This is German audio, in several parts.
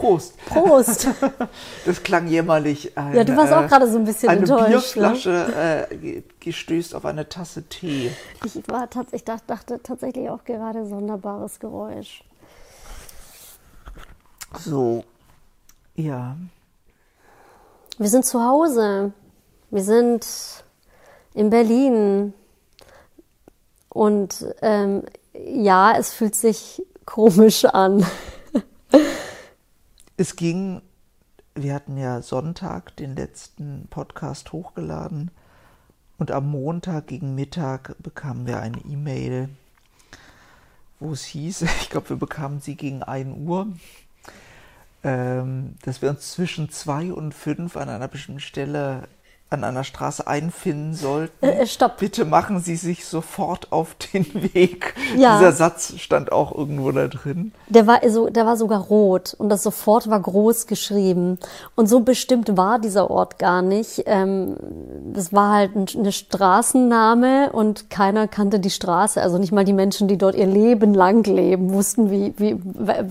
Prost. Prost. Das klang jämmerlich. Eine, Ja, du warst auch gerade so ein bisschen eine enttäuscht, ne? Bierflasche äh, ge- gestößt auf eine Tasse Tee. Ich war ich dachte, dachte tatsächlich auch gerade sonderbares Geräusch. So, ja. Wir sind zu Hause. Wir sind in Berlin. Und ähm, ja, es fühlt sich komisch an. Es ging, wir hatten ja Sonntag den letzten Podcast hochgeladen und am Montag gegen Mittag bekamen wir eine E-Mail, wo es hieß, ich glaube, wir bekamen sie gegen 1 Uhr, ähm, dass wir uns zwischen 2 und 5 an einer bestimmten Stelle an einer Straße einfinden sollten. Äh, äh, stopp. Bitte machen Sie sich sofort auf den Weg. Ja. Dieser Satz stand auch irgendwo da drin. Der war, so, der war sogar rot und das sofort war groß geschrieben. Und so bestimmt war dieser Ort gar nicht. Ähm, das war halt ein, eine Straßenname und keiner kannte die Straße. Also nicht mal die Menschen, die dort ihr Leben lang leben, wussten, wie, wie,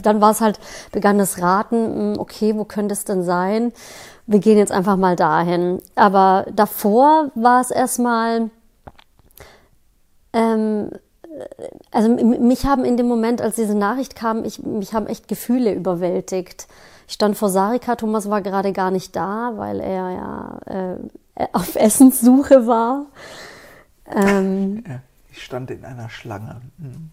dann war es halt, begann das Raten, hm, okay, wo könnte es denn sein? Wir gehen jetzt einfach mal dahin. Aber davor war es erstmal, ähm, also mich haben in dem Moment, als diese Nachricht kam, ich, mich haben echt Gefühle überwältigt. Ich stand vor Sarika, Thomas war gerade gar nicht da, weil er ja äh, auf Essenssuche war. Ähm, Ich stand in einer Schlange. Hm.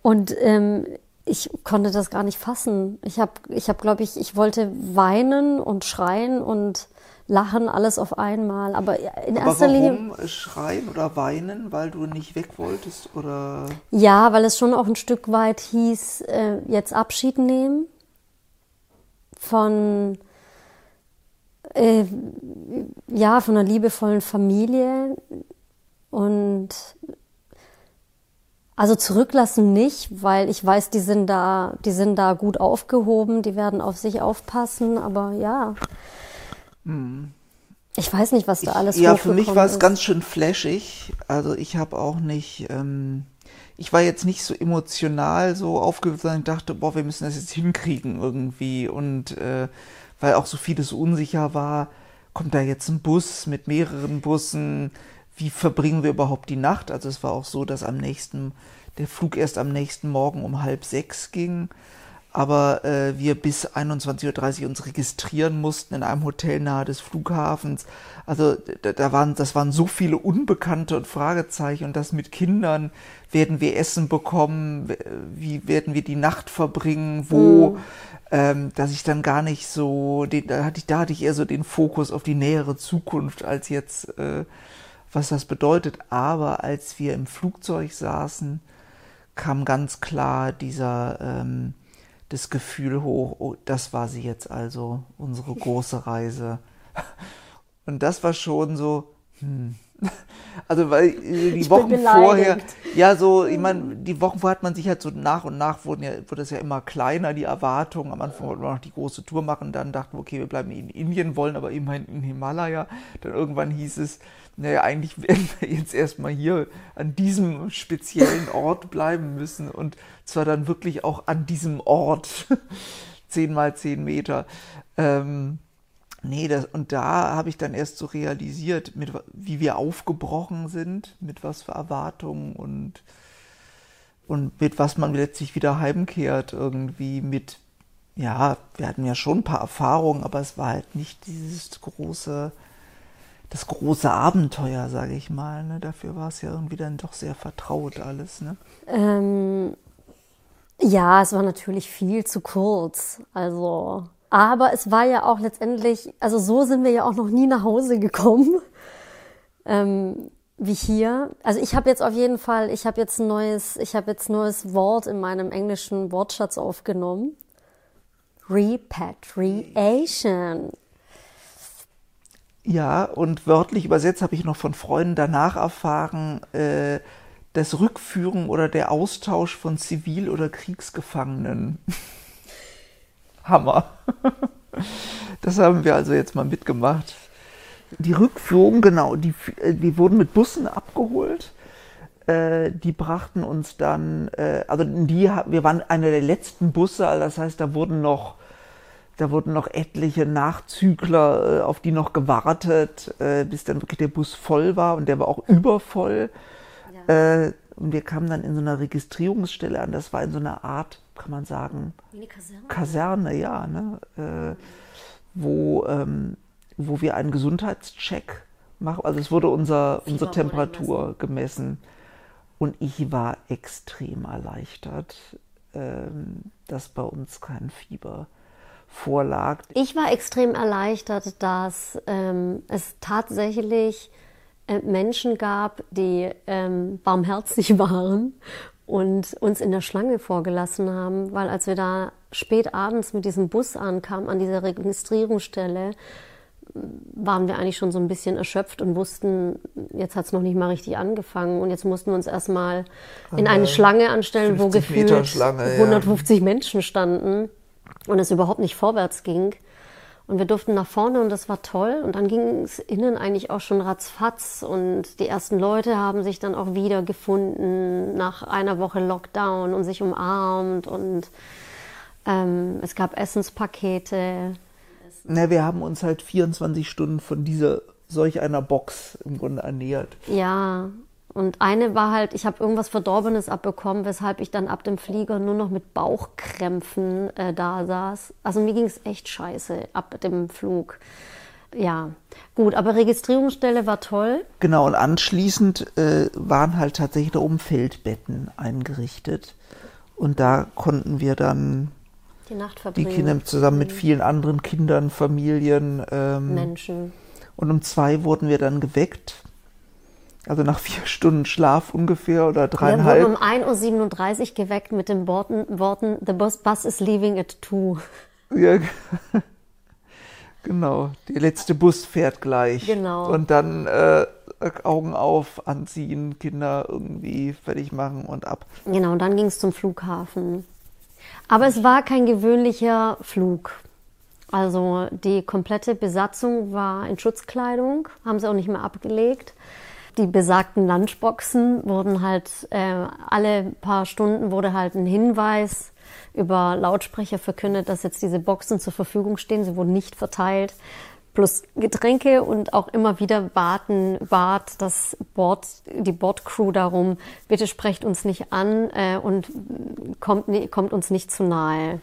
und ähm, ich konnte das gar nicht fassen. Ich habe, ich hab, glaube ich, ich wollte weinen und schreien und lachen, alles auf einmal. Aber in Aber erster Linie. warum schreien oder weinen? Weil du nicht weg wolltest? Oder Ja, weil es schon auch ein Stück weit hieß, äh, jetzt Abschied nehmen von, äh, ja, von einer liebevollen Familie und also zurücklassen nicht, weil ich weiß, die sind da, die sind da gut aufgehoben, die werden auf sich aufpassen, aber ja. Ich weiß nicht, was da alles ja, für mich war es ganz schön flashig. Also ich habe auch nicht, ähm, ich war jetzt nicht so emotional so aufgewühlt, sondern ich dachte, boah, wir müssen das jetzt hinkriegen irgendwie. Und äh, weil auch so vieles unsicher war, kommt da jetzt ein Bus mit mehreren Bussen? Wie verbringen wir überhaupt die Nacht? Also es war auch so, dass am nächsten, der Flug erst am nächsten Morgen um halb sechs ging aber äh, wir bis 21.30 Uhr uns registrieren mussten in einem Hotel nahe des Flughafens. Also da, da waren, das waren so viele Unbekannte und Fragezeichen und das mit Kindern. Werden wir Essen bekommen? Wie werden wir die Nacht verbringen? Wo? Ähm, dass ich dann gar nicht so, den, da hatte ich, da hatte ich eher so den Fokus auf die nähere Zukunft als jetzt, äh, was das bedeutet. Aber als wir im Flugzeug saßen, kam ganz klar dieser ähm, das Gefühl hoch, oh, das war sie jetzt also, unsere große Reise. Und das war schon so, hm. Also weil äh, die Ich Wochen vorher, ja so, ich meine, die Wochen vorher hat man sich halt so nach und nach wurden ja, wurde es ja immer kleiner, die Erwartungen. Am Anfang wollten wir noch die große Tour machen, dann dachten wir, okay, wir bleiben in Indien, wollen aber immerhin in Himalaya. Dann irgendwann hieß es, naja, eigentlich werden wir jetzt erstmal hier an diesem speziellen Ort bleiben müssen und zwar dann wirklich auch an diesem Ort. zehn mal zehn Meter. Ähm, nee, das, und da habe ich dann erst so realisiert, mit, wie wir aufgebrochen sind, mit was für Erwartungen und, und mit was man letztlich wieder heimkehrt, irgendwie mit, ja, wir hatten ja schon ein paar Erfahrungen, aber es war halt nicht dieses große, das große Abenteuer, sage ich mal. Ne? Dafür war es ja irgendwie dann doch sehr vertraut alles. Ne? Ähm, ja, es war natürlich viel zu kurz. Also, aber es war ja auch letztendlich, also so sind wir ja auch noch nie nach Hause gekommen. Ähm, wie hier. Also ich habe jetzt auf jeden Fall, ich habe jetzt ein neues, ich habe jetzt neues Wort in meinem englischen Wortschatz aufgenommen. Repatriation. Ja, und wörtlich übersetzt habe ich noch von Freunden danach erfahren, äh, das Rückführen oder der Austausch von Zivil- oder Kriegsgefangenen. Hammer. Das haben wir also jetzt mal mitgemacht. Die Rückführung, genau, die, äh, die wurden mit Bussen abgeholt. äh, die brachten uns dann, äh, also die, wir waren einer der letzten Busse, also das heißt, da wurden noch, da wurden noch etliche Nachzügler, äh, auf die noch gewartet, äh, bis dann wirklich der Bus voll war und der war auch übervoll. Ja. Und wir kamen dann in so einer Registrierungsstelle an, das war in so einer Art, kann man sagen, eine Kaserne. Kaserne, ja, ne? Äh, wo, ähm, wo wir einen Gesundheitscheck machen. Also es wurde unser, unsere Temperatur gemessen. Und ich war extrem erleichtert, ähm, dass bei uns kein Fieber vorlag. Ich war extrem erleichtert, dass ähm, es tatsächlich äh, Menschen gab, die ähm, barmherzig waren und uns in der Schlange vorgelassen haben, weil als wir da spät abends mit diesem Bus ankamen an dieser Registrierungsstelle, waren wir eigentlich schon so ein bisschen erschöpft und wussten, jetzt hat es noch nicht mal richtig angefangen und jetzt mussten wir uns erstmal in eine Schlange anstellen, wo gefühlt Schlange, 150 ja. Menschen standen und es überhaupt nicht vorwärts ging. Und wir durften nach vorne und das war toll. Und dann ging es innen eigentlich auch schon ratzfatz und die ersten Leute haben sich dann auch wieder gefunden nach einer Woche Lockdown und sich umarmt und ähm, es gab Essenspakete. Na, wir haben uns halt 24 Stunden von dieser solch einer Box im Grunde ernährt. Ja, und eine war halt, ich habe irgendwas Verdorbenes abbekommen, weshalb ich dann ab dem Flieger nur noch mit Bauchkrämpfen äh, da saß. Also mir ging es echt scheiße ab dem Flug. Ja, gut, aber Registrierungsstelle war toll. Genau, und anschließend äh, waren halt tatsächlich da oben Feldbetten eingerichtet. Und da konnten wir dann die Nacht verbringen. Die Kinder zusammen mit mhm. vielen anderen Kindern, Familien. Ähm, Menschen. Und um zwei wurden wir dann geweckt. Also nach vier Stunden Schlaf ungefähr oder dreieinhalb. Wir wurden um 1.37 Uhr geweckt mit den Worten, Worten The bus, bus is leaving at 2. Ja, genau. Der letzte Bus fährt gleich. Genau. Und dann äh, Augen auf, anziehen, Kinder irgendwie fertig machen und ab. Genau, und dann ging es zum Flughafen. Aber es war kein gewöhnlicher Flug. Also die komplette Besatzung war in Schutzkleidung, haben sie auch nicht mehr abgelegt. Die besagten Lunchboxen wurden halt äh, alle paar Stunden wurde halt ein Hinweis über Lautsprecher verkündet, dass jetzt diese Boxen zur Verfügung stehen. Sie wurden nicht verteilt plus Getränke und auch immer wieder baten, bat das Bord, die Bordcrew darum, bitte sprecht uns nicht an äh, und kommt, kommt uns nicht zu nahe.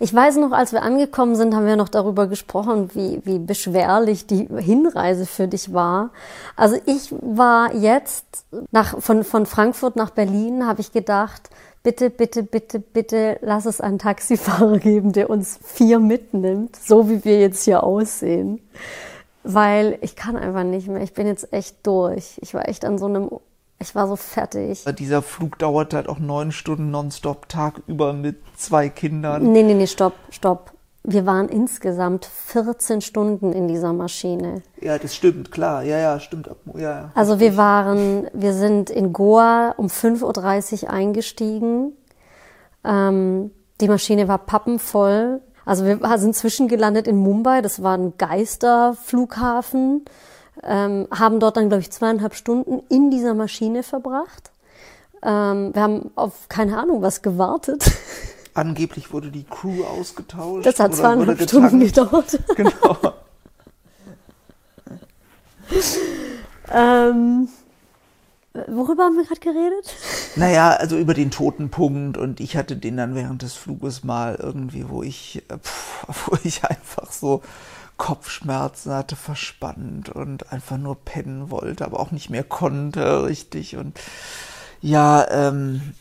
Ich weiß noch, als wir angekommen sind, haben wir noch darüber gesprochen, wie, wie beschwerlich die Hinreise für dich war. Also ich war jetzt nach, von, von Frankfurt nach Berlin, habe ich gedacht, bitte, bitte, bitte, bitte lass es einen Taxifahrer geben, der uns vier mitnimmt, so wie wir jetzt hier aussehen. Weil ich kann einfach nicht mehr. Ich bin jetzt echt durch. Ich war echt an so einem, ich war so fertig. Dieser Flug dauert halt auch neun Stunden nonstop, tagüber mit zwei Kindern. Nee, nee, nee, stopp, stopp. Wir waren insgesamt 14 Stunden in dieser Maschine. Ja, das stimmt, klar. Ja, ja, stimmt. Ja, ja. Also wir waren, wir sind in Goa um 5.30 Uhr eingestiegen. Ähm, die Maschine war pappenvoll. Also wir sind zwischengelandet in Mumbai, das war ein Geisterflughafen, ähm, haben dort dann, glaube ich, zweieinhalb Stunden in dieser Maschine verbracht. Ähm, wir haben auf keine Ahnung was gewartet. Angeblich wurde die Crew ausgetauscht. Das hat zweieinhalb Stunden gedauert. Genau. ähm, worüber haben wir gerade geredet? Naja, also über den Totenpunkt und ich hatte den dann während des Fluges mal irgendwie, wo ich, pff, wo ich einfach so Kopfschmerzen hatte, verspannt und einfach nur pennen wollte, aber auch nicht mehr konnte, richtig. Und ja, ähm,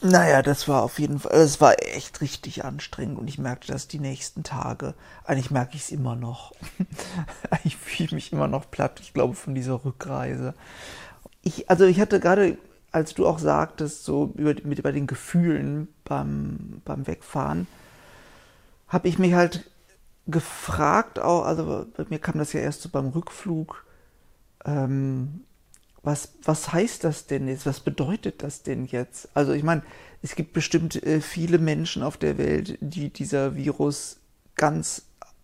naja, das war auf jeden Fall, es war echt richtig anstrengend und ich merkte das die nächsten Tage. Eigentlich merke ich es immer noch. ich fühle mich immer noch platt, ich glaube, von dieser Rückreise. Ich, also ich hatte gerade, als du auch sagtest, so über, mit, über den Gefühlen beim, beim Wegfahren, habe ich mich halt gefragt, auch, also bei mir kam das ja erst so beim Rückflug, ähm, was, was heißt das denn jetzt? Was bedeutet das denn jetzt? Also ich meine, es gibt bestimmt äh, viele Menschen auf der Welt, die dieser Virus ganz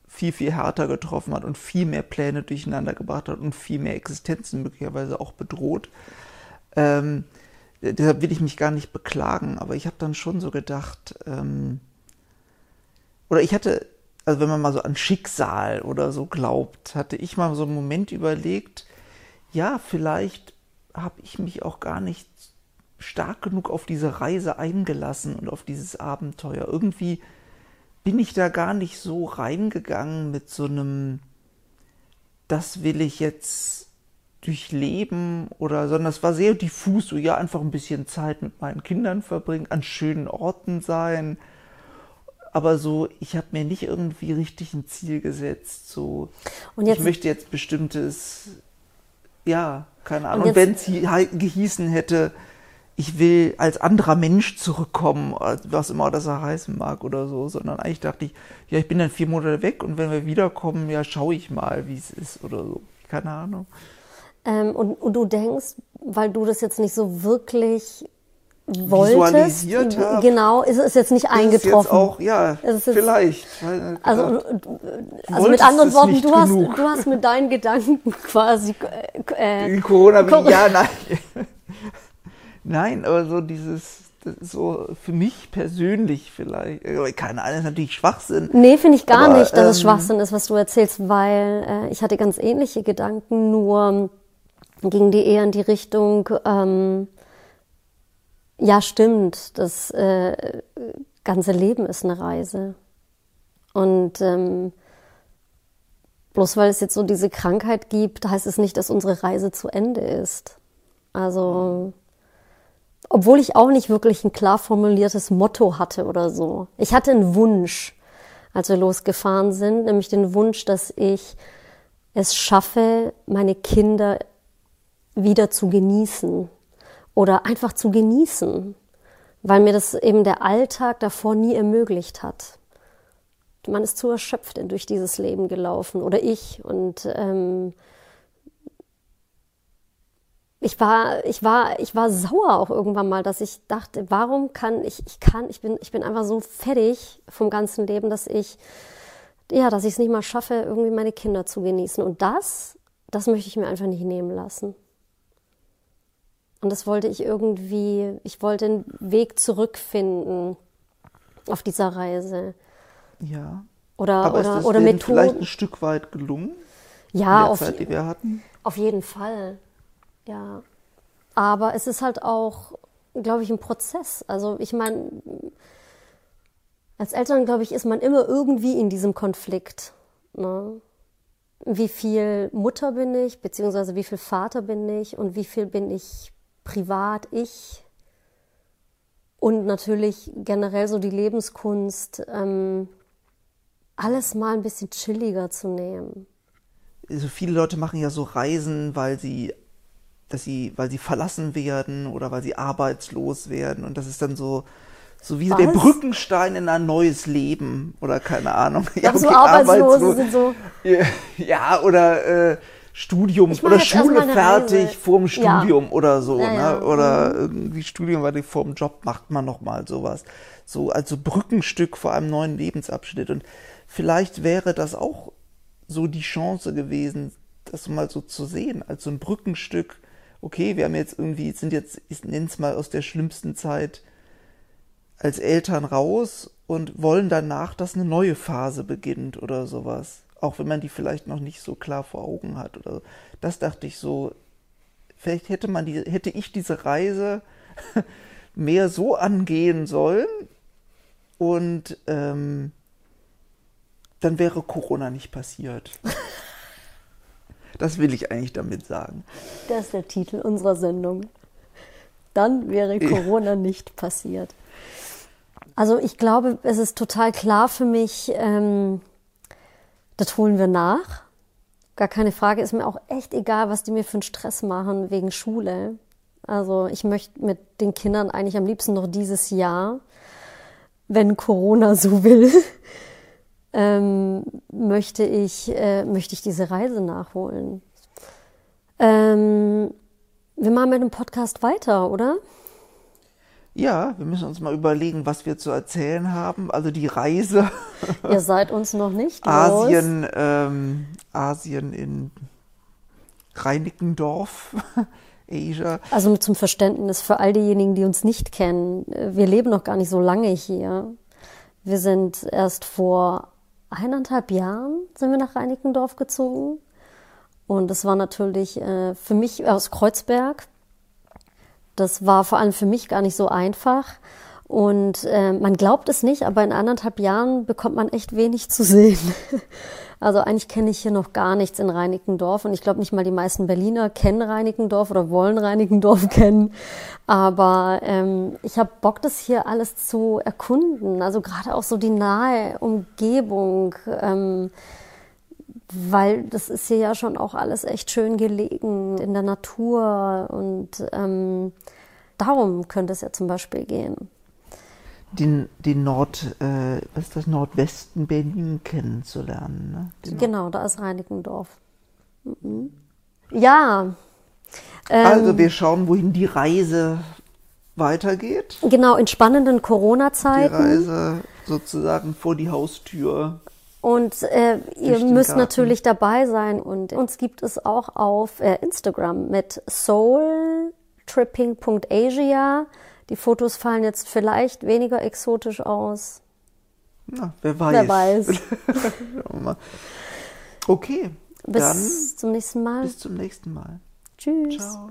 viel, viel härter getroffen hat und viel mehr Pläne durcheinander gebracht hat und viel mehr Existenzen möglicherweise auch bedroht. Ähm, deshalb will ich mich gar nicht beklagen, aber ich habe dann schon so gedacht, ähm, oder ich hatte, also wenn man mal so an Schicksal oder so glaubt, hatte ich mal so einen Moment überlegt, ja, vielleicht habe ich mich auch gar nicht stark genug auf diese Reise eingelassen und auf dieses Abenteuer. Irgendwie bin ich da gar nicht so reingegangen mit so einem, das will ich jetzt durchleben oder, sondern es war sehr diffus, so ja, einfach ein bisschen Zeit mit meinen Kindern verbringen, an schönen Orten sein. Aber so, ich habe mir nicht irgendwie richtig ein Ziel gesetzt. So, ich möchte jetzt bestimmtes, ja, keine Ahnung. Und, und wenn es gehießen hätte, ich will als anderer Mensch zurückkommen, was immer das heißen mag oder so, sondern eigentlich dachte ich, ja, ich bin dann vier Monate weg und wenn wir wiederkommen, ja, schaue ich mal, wie es ist oder so. Keine Ahnung. Ähm, und, und du denkst, weil du das jetzt nicht so wirklich wolltest, Visualisiert genau, ist es jetzt nicht eingetroffen. Ist jetzt auch, ja, jetzt, vielleicht. Weil, also, also mit anderen Worten, du hast, du hast mit deinen Gedanken quasi äh, Corona, Corona. ja, nein. nein, aber so dieses, so für mich persönlich vielleicht, keine Ahnung, ist natürlich Schwachsinn. Nee, finde ich gar aber, nicht, dass ähm, es Schwachsinn ist, was du erzählst, weil äh, ich hatte ganz ähnliche Gedanken, nur ging die eher in die Richtung, ähm, ja, stimmt, das äh, ganze Leben ist eine Reise. Und ähm, bloß weil es jetzt so diese Krankheit gibt, heißt es nicht, dass unsere Reise zu Ende ist. Also, obwohl ich auch nicht wirklich ein klar formuliertes Motto hatte oder so. Ich hatte einen Wunsch, als wir losgefahren sind, nämlich den Wunsch, dass ich es schaffe, meine Kinder wieder zu genießen oder einfach zu genießen, weil mir das eben der Alltag davor nie ermöglicht hat. Man ist zu erschöpft durch dieses Leben gelaufen oder ich und ähm, ich war, ich war, ich war sauer auch irgendwann mal, dass ich dachte, warum kann ich, ich kann, ich bin, ich bin einfach so fertig vom ganzen Leben, dass ich, ja, dass ich es nicht mal schaffe, irgendwie meine Kinder zu genießen. Und das, das möchte ich mir einfach nicht nehmen lassen. Und das wollte ich irgendwie, ich wollte einen Weg zurückfinden auf dieser Reise. Ja. Oder, Aber oder, ist das oder Methoden. vielleicht ein Stück weit gelungen? Ja, auf, Zeit, die wir hatten? auf jeden Fall. Ja. Aber es ist halt auch, glaube ich, ein Prozess. Also ich meine, als Eltern, glaube ich, ist man immer irgendwie in diesem Konflikt. Ne? Wie viel Mutter bin ich, beziehungsweise wie viel Vater bin ich und wie viel bin ich privat ich und natürlich generell so die Lebenskunst, ähm, alles mal ein bisschen chilliger zu nehmen. Also viele Leute machen ja so Reisen, weil sie, dass sie, weil sie verlassen werden oder weil sie arbeitslos werden und das ist dann so, so wie Was? der Brückenstein in ein neues Leben oder keine Ahnung. Ja, okay, so Arbeitslose arbeitslos. sind so. Ja, oder äh, Studium oder Schule fertig vorm Studium ja. oder so, ja, ja. ne? Oder mhm. irgendwie Studium die vorm Job macht man noch mal sowas. So also Brückenstück vor einem neuen Lebensabschnitt und vielleicht wäre das auch so die Chance gewesen, das mal so zu sehen, als so ein Brückenstück. Okay, wir haben jetzt irgendwie sind jetzt ich nenn's mal aus der schlimmsten Zeit als Eltern raus und wollen danach, dass eine neue Phase beginnt oder sowas auch wenn man die vielleicht noch nicht so klar vor Augen hat oder so. Das dachte ich so, vielleicht hätte man die, hätte ich diese Reise mehr so angehen sollen und ähm, dann wäre Corona nicht passiert. Das will ich eigentlich damit sagen. Das ist der Titel unserer Sendung. Dann wäre Corona nicht passiert. Also ich glaube, es ist total klar für mich, ähm, das holen wir nach. Gar keine Frage, ist mir auch echt egal, was die mir für einen Stress machen wegen Schule. Also ich möchte mit den Kindern eigentlich am liebsten noch dieses Jahr, wenn Corona so will, ähm, möchte ich äh, möchte ich diese Reise nachholen. Ähm, wir machen mit dem Podcast weiter, oder? Ja, wir müssen uns mal überlegen, was wir zu erzählen haben. Also die Reise. Ihr seid uns noch nicht los. Asien, ähm, Asien in Reinickendorf Asia. Also zum Verständnis für all diejenigen, die uns nicht kennen. Wir leben noch gar nicht so lange hier. Wir sind erst vor eineinhalb Jahren sind wir nach Reinickendorf gezogen. Und das war natürlich äh, für mich aus Kreuzberg. Das war vor allem für mich gar nicht so einfach. Und äh, man glaubt es nicht, aber in anderthalb Jahren bekommt man echt wenig zu sehen. Also eigentlich kenne ich hier noch gar nichts in Reinickendorf und ich glaube nicht mal die meisten Berliner kennen Reinickendorf oder wollen Reinickendorf kennen. Aber ähm, ich habe Bock, das hier alles zu erkunden. Also gerade auch so die nahe Umgebung. Ähm, weil das ist hier ja schon auch alles echt schön gelegen in der Natur und ähm, darum könnte es ja zum Beispiel gehen den, den Nord, äh, was ist das, Nordwesten Berlin kennenzulernen. Ne? Genau. genau, da ist Reinickendorf. Mhm. Ja. Ähm, also wir schauen, wohin die Reise weitergeht. Genau, in spannenden Corona-Zeiten. Die Reise sozusagen vor die Haustür. Und äh, ihr müsst Garten. natürlich dabei sein. Und uns gibt es auch auf äh, Instagram mit soultripping.asia. Die Fotos fallen jetzt vielleicht weniger exotisch aus. Na, wer weiß. Wer weiß. okay. Bis zum nächsten Mal. Bis zum nächsten Mal. Tschüss. Ciao.